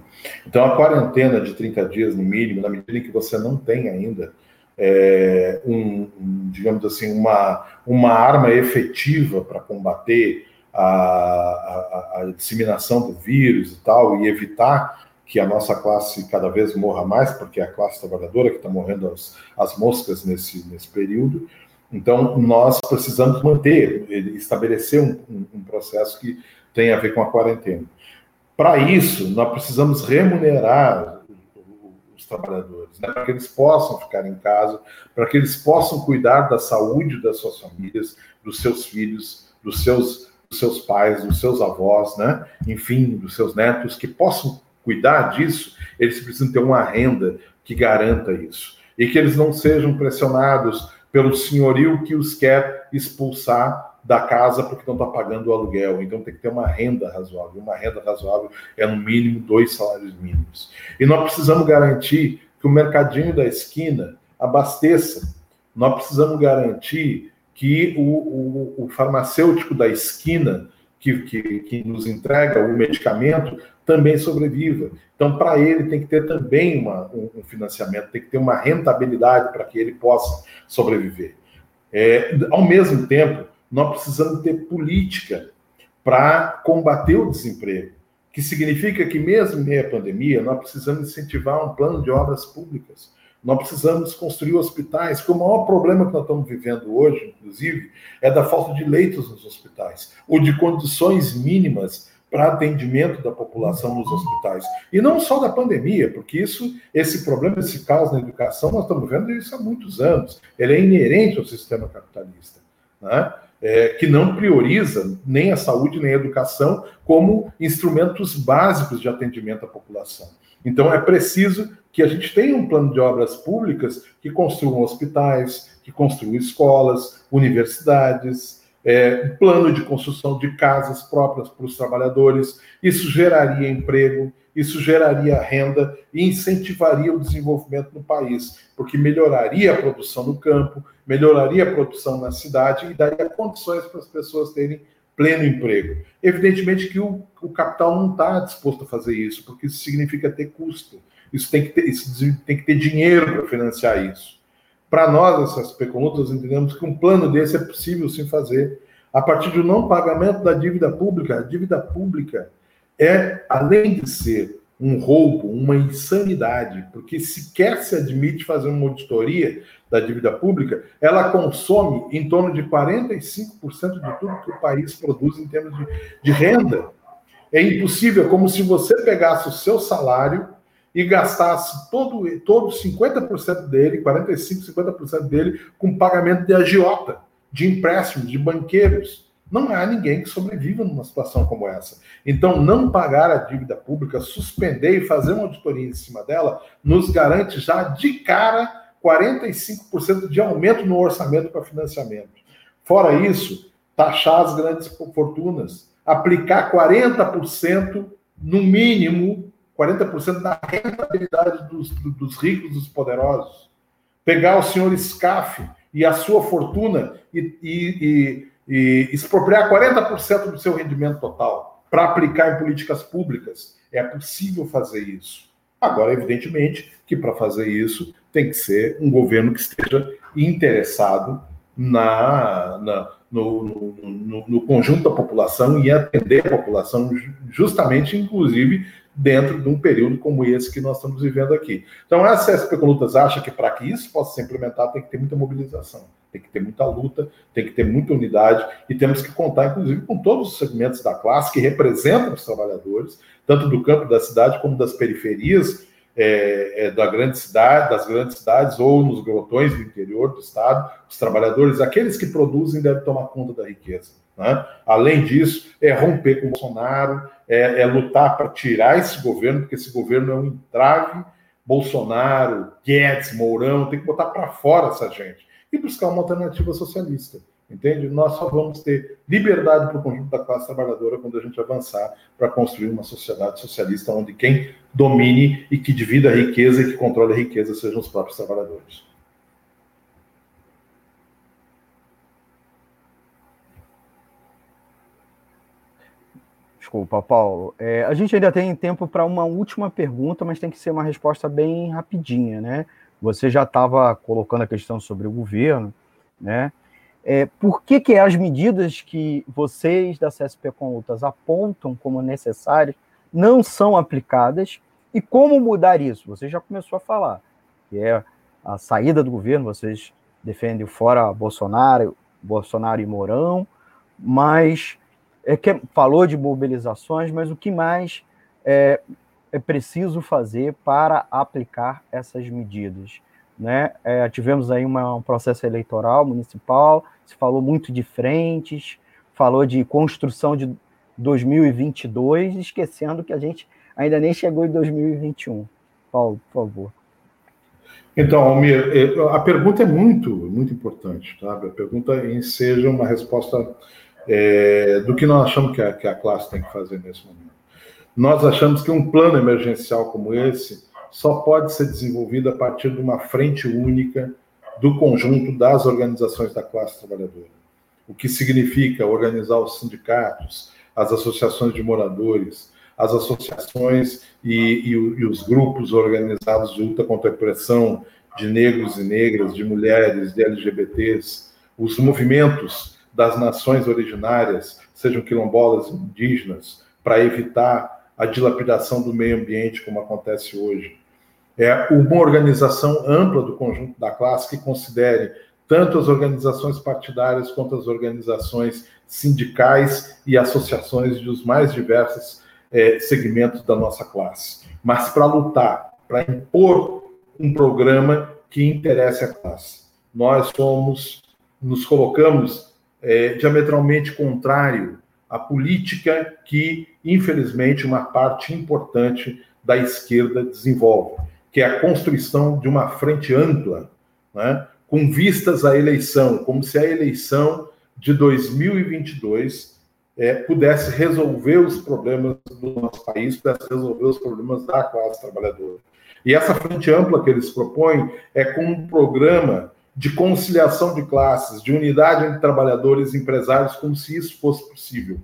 Então, a quarentena de 30 dias, no mínimo, na medida em que você não tem ainda é, um, um, digamos assim, uma, uma arma efetiva para combater a, a, a, disseminação do vírus e tal, e evitar que a nossa classe cada vez morra mais, porque é a classe trabalhadora que está morrendo as, as moscas nesse, nesse período. Então, nós precisamos manter, estabelecer um, um, um processo que tem a ver com a quarentena. Para isso, nós precisamos remunerar os trabalhadores, né, para que eles possam ficar em casa, para que eles possam cuidar da saúde das suas famílias, dos seus filhos, dos seus, dos seus pais, dos seus avós, né, enfim, dos seus netos, que possam cuidar disso, eles precisam ter uma renda que garanta isso. E que eles não sejam pressionados pelo senhorio que os quer expulsar da casa porque não está pagando o aluguel. Então tem que ter uma renda razoável. Uma renda razoável é no mínimo dois salários mínimos. E nós precisamos garantir que o mercadinho da esquina abasteça. Nós precisamos garantir que o, o, o farmacêutico da esquina que, que, que, nos entrega o medicamento também sobreviva. Então, para ele, tem que ter também uma, um, financiamento, tem que ter uma rentabilidade para que ele possa sobreviver. É, ao mesmo tempo, nós precisamos ter política para combater o desemprego, que significa que, mesmo em meio à pandemia, nós precisamos incentivar um plano de obras públicas. Nós precisamos construir hospitais, porque o maior problema que nós estamos vivendo hoje, inclusive, é da falta de leitos nos hospitais, ou de condições mínimas para atendimento da população nos hospitais. E não só da pandemia, porque isso, esse problema, esse caos na educação, nós estamos vendo isso há muitos anos. Ele é inerente ao sistema capitalista. Né? é, que não prioriza nem a saúde nem a educação como instrumentos básicos de atendimento à população. Então, é preciso que a gente tenha um plano de obras públicas que construam hospitais, que construam escolas, universidades, é, plano de construção de casas próprias para os trabalhadores. Isso geraria emprego, isso geraria renda e incentivaria o desenvolvimento no país, porque melhoraria a produção no campo, melhoraria a produção na cidade e daria condições para as pessoas terem pleno emprego. Evidentemente que o, o capital não está disposto a fazer isso, porque isso significa ter custo. Isso tem que ter, isso tem que ter dinheiro para financiar isso. Para nós, essas pecunutas, entendemos que um plano desse é possível sim fazer. A partir do não pagamento da dívida pública, a dívida pública é, além de ser um roubo, uma insanidade, porque sequer se admite fazer uma auditoria da dívida pública, ela consome em torno de 45% de tudo que o país produz em termos de, de renda. É impossível, é como se você pegasse o seu salário e gastasse todo, todo 50% dele, 45%, 50% dele, com pagamento de agiota, de empréstimos, de banqueiros. Não há ninguém que sobreviva numa situação como essa. Então, não pagar a dívida pública, suspender e fazer uma auditoria em cima dela, nos garante já de cara 45% de aumento no orçamento para financiamento. Fora isso, taxar as grandes fortunas, aplicar 40% no mínimo, 40% da rentabilidade dos, dos ricos, dos poderosos. Pegar o senhor SCAF e a sua fortuna e, e, e e expropriar 40% do seu rendimento total para aplicar em políticas públicas. É possível fazer isso. Agora, evidentemente, que para fazer isso tem que ser um governo que esteja interessado na, na no, no, no, no, conjunto da população e atender a população, justamente, inclusive, dentro de um período como esse que nós estamos vivendo aqui. Então, a CSP Lutas acha que para que isso possa ser implementado tem que ter muita mobilização tem que ter muita luta, tem que ter muita unidade e temos que contar, inclusive, com todos os segmentos da classe que representam os trabalhadores, tanto do campo da cidade como das periferias é, é, da grande cidade, das grandes cidades ou nos grotões do interior do estado, os trabalhadores, aqueles que produzem devem tomar conta da riqueza. Né? Além disso, é romper com o Bolsonaro, é, é lutar para tirar esse governo, porque esse governo é um entrave. Bolsonaro, Guedes, Mourão, tem que botar para fora essa gente e buscar uma alternativa socialista. Entende? Nós só vamos ter liberdade para o conjunto da classe trabalhadora quando a gente avançar para construir uma sociedade socialista onde quem domine e que divida a riqueza e que controle a riqueza sejam os próprios trabalhadores. Desculpa, Paulo. É, a gente ainda tem tempo para uma última pergunta, mas tem que ser uma resposta bem rapidinha, né? Você já estava colocando a questão sobre o governo, né? É, por que, que as medidas que vocês da CSP Conlutas apontam como necessárias não são aplicadas e como mudar isso? Você já começou a falar, que é a saída do governo, vocês defendem fora Bolsonaro, Bolsonaro e Mourão, mas é que falou de mobilizações, mas o que mais é, é preciso fazer para aplicar essas medidas? Né? É, tivemos aí uma, um processo eleitoral municipal, se falou muito de frentes, falou de construção de 2022, esquecendo que a gente ainda nem chegou em 2021. Paulo, por favor. Então, Almir, é, a pergunta é muito, muito importante, tá? A pergunta em seja uma resposta é, do que nós achamos que a, que a classe tem que fazer nesse momento. Nós achamos que um plano emergencial como esse só pode ser desenvolvido a partir de uma frente única do conjunto das organizações da classe trabalhadora. O que significa organizar os sindicatos, as associações de moradores, as associações e, e, e os grupos organizados de luta contra a opressão de negros e negras, de mulheres, de LGBTs, os movimentos das nações originárias, sejam quilombolas, indígenas, para evitar a dilapidação do meio ambiente, como acontece hoje. É uma organização ampla do conjunto da classe que considere tanto as organizações partidárias quanto as organizações sindicais e associações dos mais diversos é, segmentos da nossa classe. Mas para lutar, para impor um programa que interesse a classe. Nós somos, nos colocamos é, diametralmente contrário à política que, infelizmente, uma parte importante da esquerda desenvolve, que é a construção de uma frente ampla, né, com vistas à eleição, como se a eleição de 2022 é, pudesse resolver os problemas do nosso país, pudesse resolver os problemas da classe trabalhadora. E essa frente ampla que eles propõem é com um programa de conciliação de classes, de unidade entre trabalhadores e empresários, como se isso fosse possível.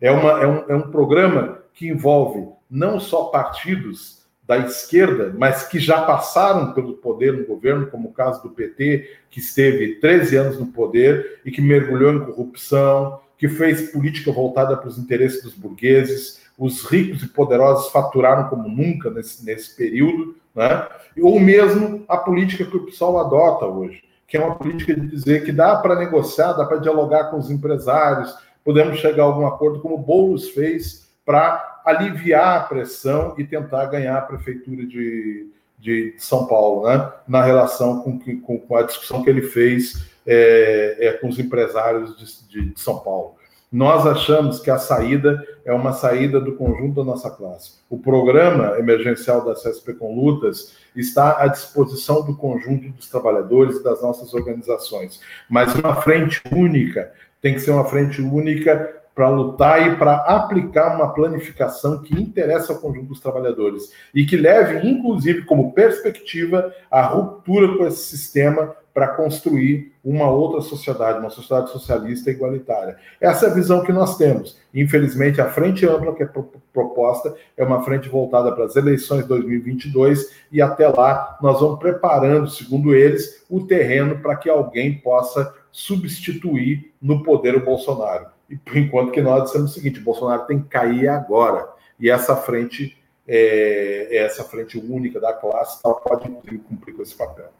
É, uma, é, um, é um programa que envolve não só partidos da esquerda, mas que já passaram pelo poder no governo, como o caso do PT, que esteve 13 anos no poder e que mergulhou em corrupção, que fez política voltada para os interesses dos burgueses. Os ricos e poderosos faturaram como nunca nesse, nesse período, né? Ou mesmo a política que o pessoal adota hoje, que é uma política de dizer que dá para negociar, dá para dialogar com os empresários, podemos chegar a algum acordo, como o Boulos fez, para aliviar a pressão e tentar ganhar a prefeitura de, de São Paulo, né? na relação com, com, com a discussão que ele fez é, é, com os empresários de, de, de São Paulo. Nós achamos que a saída é uma saída do conjunto da nossa classe. O programa emergencial da CSP com Lutas está à disposição do conjunto dos trabalhadores e das nossas organizações. Mas uma frente única tem que ser uma frente única para lutar e para aplicar uma planificação que interessa ao conjunto dos trabalhadores e que leve, inclusive, como perspectiva, a ruptura com esse sistema para construir uma outra sociedade, uma sociedade socialista igualitária. Essa é a visão que nós temos. Infelizmente, a frente ampla que é proposta é uma frente voltada para as eleições de 2022 e até lá nós vamos preparando, segundo eles, o terreno para que alguém possa substituir no poder o Bolsonaro. E por enquanto que nós dissemos o seguinte, o Bolsonaro tem que cair agora. E essa frente, é, essa frente única da classe, ela pode cumprir com esse papel.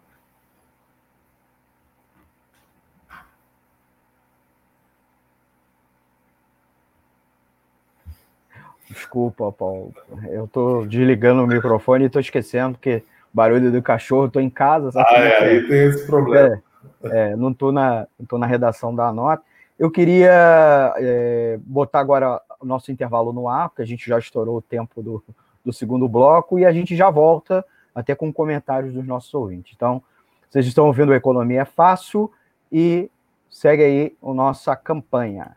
Desculpa, Paulo. Eu tô desligando o microfone e tô esquecendo, porque barulho do cachorro, tô em casa. Sabe ah, é, é, aí tem esse problema. É, é, não tô na, tô na redação da nota. Eu queria é, botar agora o nosso intervalo no ar, porque a gente já estourou o tempo do, do segundo bloco, e a gente já volta até com comentários dos nossos ouvintes. Então, vocês estão ouvindo Economia é Fácil, e segue aí a nossa campanha.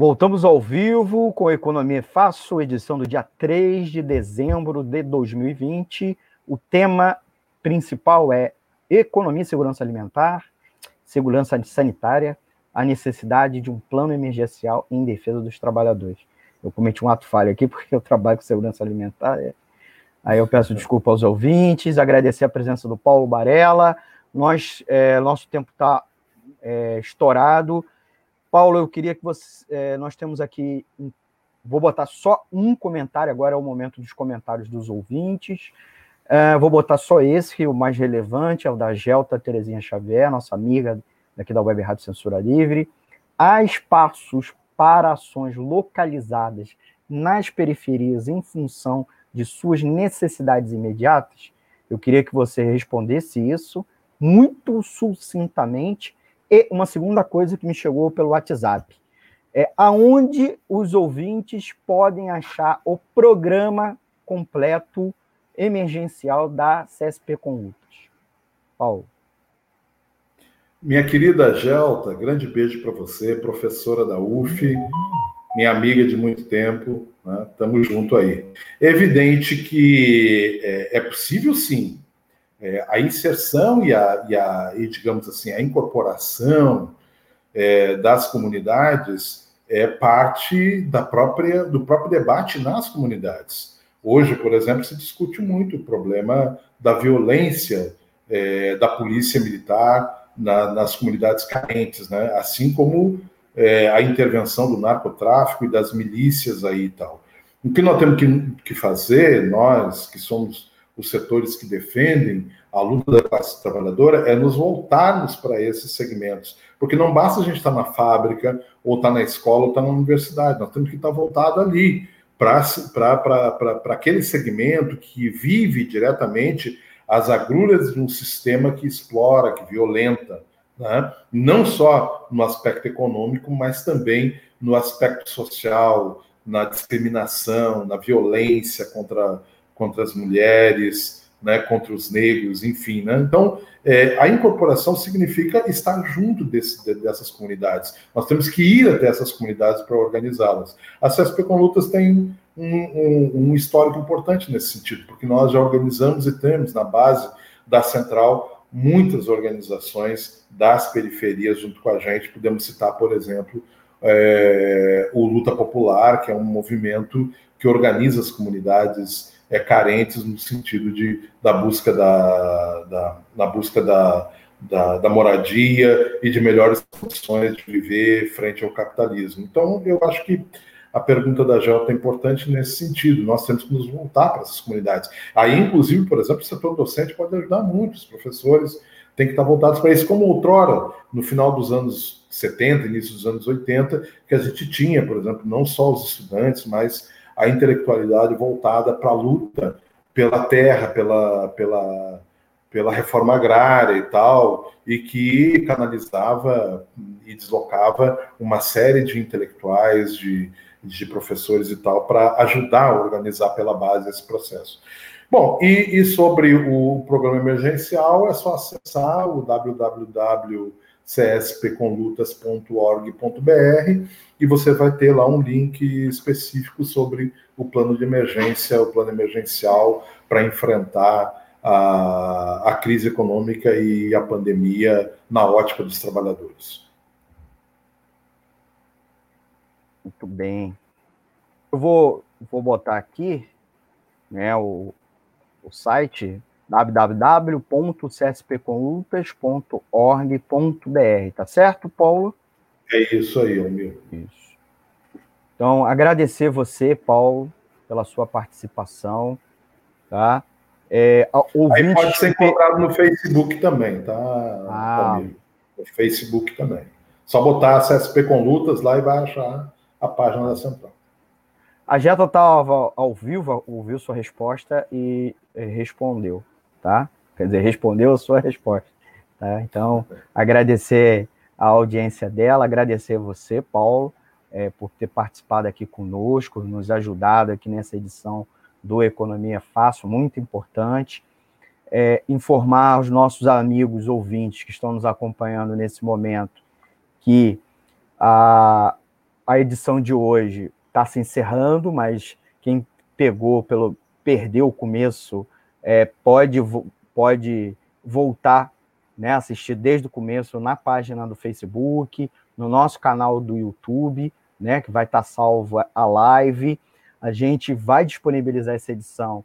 Voltamos ao vivo com Economia Fácil, edição do dia 3 de dezembro de 2020. O tema principal é Economia e Segurança Alimentar, Segurança Sanitária, a necessidade de um plano emergencial em defesa dos trabalhadores. Eu cometi um ato falho aqui porque eu trabalho com segurança alimentar, é Aí eu peço desculpa aos ouvintes, agradecer a presença do Paulo Barella. Nós, é, nosso tempo está é, estourado. Paulo, eu queria que você. É, nós temos aqui. Vou botar só um comentário, agora é o momento dos comentários dos ouvintes. É, vou botar só esse, o mais relevante, é o da Gelta Terezinha Xavier, nossa amiga daqui da Web Rádio Censura Livre. Há espaços para ações localizadas nas periferias em função de suas necessidades imediatas? Eu queria que você respondesse isso muito sucintamente. E uma segunda coisa que me chegou pelo WhatsApp é aonde os ouvintes podem achar o programa completo emergencial da CSP Conlutas. Paulo. Minha querida Gelta, grande beijo para você, professora da UF, minha amiga de muito tempo, Estamos né? junto aí. É evidente que é, é possível sim é, a inserção e a, e a e, digamos assim, a incorporação é, das comunidades é parte da própria, do próprio debate nas comunidades. Hoje, por exemplo, se discute muito o problema da violência é, da polícia militar na, nas comunidades carentes, né? assim como é, a intervenção do narcotráfico e das milícias aí e tal. O que nós temos que, que fazer, nós que somos os setores que defendem a luta da classe trabalhadora, é nos voltarmos para esses segmentos. Porque não basta a gente estar na fábrica, ou estar na escola, ou estar na universidade, nós temos que estar voltado ali, para aquele segmento que vive diretamente as agruras de um sistema que explora, que violenta, né? não só no aspecto econômico, mas também no aspecto social, na discriminação, na violência contra, contra as mulheres, né, contra os negros, enfim. Né? Então, é, a incorporação significa estar junto desse, dessas comunidades. Nós temos que ir até essas comunidades para organizá-las. A CSP com Lutas tem um, um, um histórico importante nesse sentido, porque nós já organizamos e temos na base da central muitas organizações das periferias junto com a gente. Podemos citar, por exemplo, é, o Luta Popular, que é um movimento que organiza as comunidades é, carentes no sentido de, da busca da, da, da busca da, da, da, moradia e de melhores condições de viver frente ao capitalismo. Então, eu acho que a pergunta da Jota é importante nesse sentido. Nós temos que nos voltar para essas comunidades. Aí, inclusive, por exemplo, o setor docente pode ajudar muito. Os professores têm que estar voltados para isso, como outrora, no final dos anos 70, início dos anos 80, que a gente tinha, por exemplo, não só os estudantes, mas a intelectualidade voltada para a luta pela terra, pela, pela, pela reforma agrária e tal, e que canalizava e deslocava uma série de intelectuais, de de professores e tal, para ajudar a organizar pela base esse processo. Bom, e, e, sobre o programa emergencial, é só acessar o www.cspconlutas.org.br e você vai ter lá um link específico sobre o plano de emergência, o plano emergencial para enfrentar a, a crise econômica e a pandemia na ótica dos trabalhadores. Muito bem. Eu vou, vou botar aqui né, o, o site www.cspconlutas.org.br, tá certo, Paulo? É isso aí, Almir. Isso. Então, agradecer você, Paulo, pela sua participação, tá? É, Aí pode ser encontrado no Facebook também, tá? Ah. No Facebook também. Só botar CSP com lutas lá e vai achar a página da Central. A Jeta estava ao vivo, ouviu sua resposta e respondeu, tá? Quer dizer, respondeu a sua resposta. Tá? Então, agradecer a audiência dela, agradecer você, Paulo, é, por ter participado aqui conosco, nos ajudado aqui nessa edição do Economia Fácil, muito importante. É, informar os nossos amigos ouvintes que estão nos acompanhando nesse momento que a, a edição de hoje está se encerrando, mas quem pegou pelo perdeu o começo é, pode, pode voltar, né, assistir desde o começo na página do Facebook, no nosso canal do YouTube, né, que vai estar tá salvo a live. A gente vai disponibilizar essa edição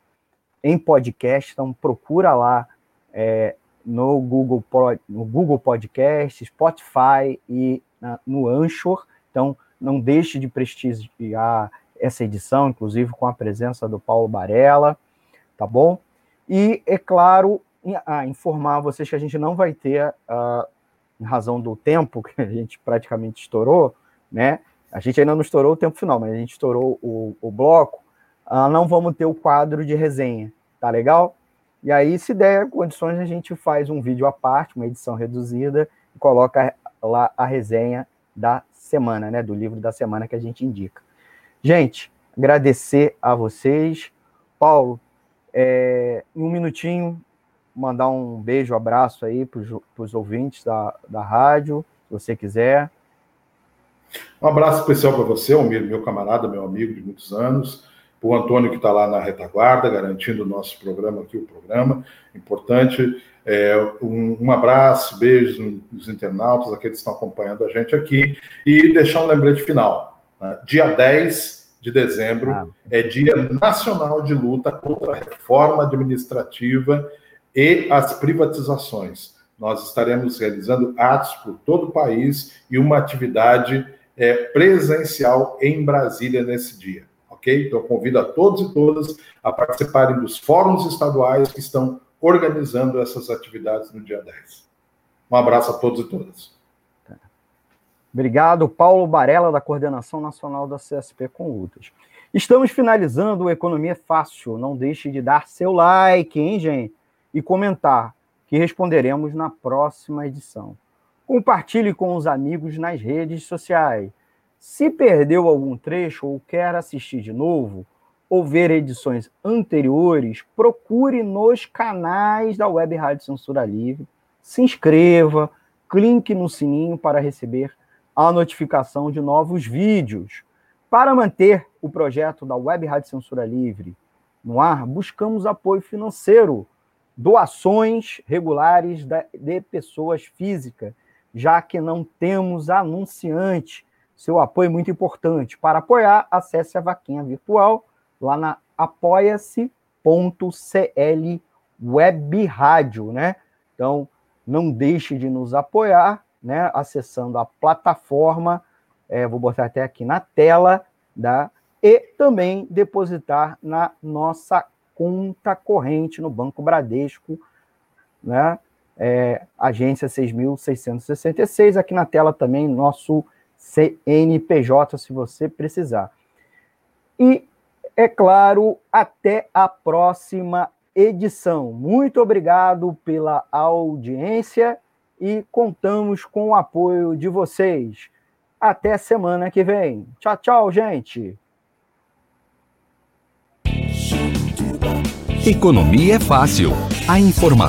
em podcast, então procura lá é, no, Google, no Google Podcast, Spotify e na, no Anchor. Então, não deixe de prestigiar essa edição, inclusive com a presença do Paulo Barella, tá bom? E, é claro, ah, informar vocês que a gente não vai ter, uh, em razão do tempo que a gente praticamente estourou, né? A gente ainda não estourou o tempo final, mas a gente estourou o, o bloco. Uh, não vamos ter o quadro de resenha, tá legal? E aí, se der condições, a gente faz um vídeo à parte, uma edição reduzida, e coloca lá a resenha da semana, né? Do livro da semana que a gente indica. Gente, agradecer a vocês. Paulo, é, em um minutinho, mandar um beijo, um abraço aí para os ouvintes da, da rádio, se você quiser. Um abraço especial para você, Almir, meu camarada, meu amigo de muitos anos. O Antônio, que está lá na retaguarda, garantindo o nosso programa aqui, o programa. Importante. É, um, um, abraço, beijos nos internautas, aqueles que estão acompanhando a gente aqui. E deixar um lembrete final. Né? Dia 10 de dezembro ah. é Dia Nacional de Luta contra a Reforma Administrativa e as Privatizações. Nós estaremos realizando atos por todo o país e uma atividade é, presencial em Brasília nesse dia, ok? Então, convido a todos e todas a participarem dos fóruns estaduais que estão organizando essas atividades no dia 10. Um abraço a todos e todas. Obrigado, Paulo Barella, da Coordenação Nacional da CSP com Lutas. Estamos finalizando o Economia Fácil. Não deixe de dar seu like, hein, gente? E comentar, que responderemos na próxima edição. Compartilhe com os amigos nas redes sociais. Se perdeu algum trecho ou quer assistir de novo, ou ver edições anteriores, procure nos canais da Web Rádio Censura Livre, se inscreva, clique no sininho para receber a notificação de novos vídeos. Para manter o projeto da Web Rádio Censura Livre no ar, buscamos apoio financeiro, doações regulares de pessoas físicas já que não temos anunciante. Seu apoio é muito importante. Para apoiar, acesse a vaquinha virtual lá na apoia-se.cl web rádio, né? Então, não deixe de nos apoiar, né? Acessando a plataforma, é, vou botar até aqui na tela, da, e também depositar na nossa conta corrente no Banco Bradesco, né? é, agência 6.666. Aqui na tela também nosso CNPJ, se você precisar. E, é claro, até a próxima edição. Muito obrigado pela audiência e contamos com o apoio de vocês. Até semana que vem. Tchau, tchau, gente. Economia é fácil. A informação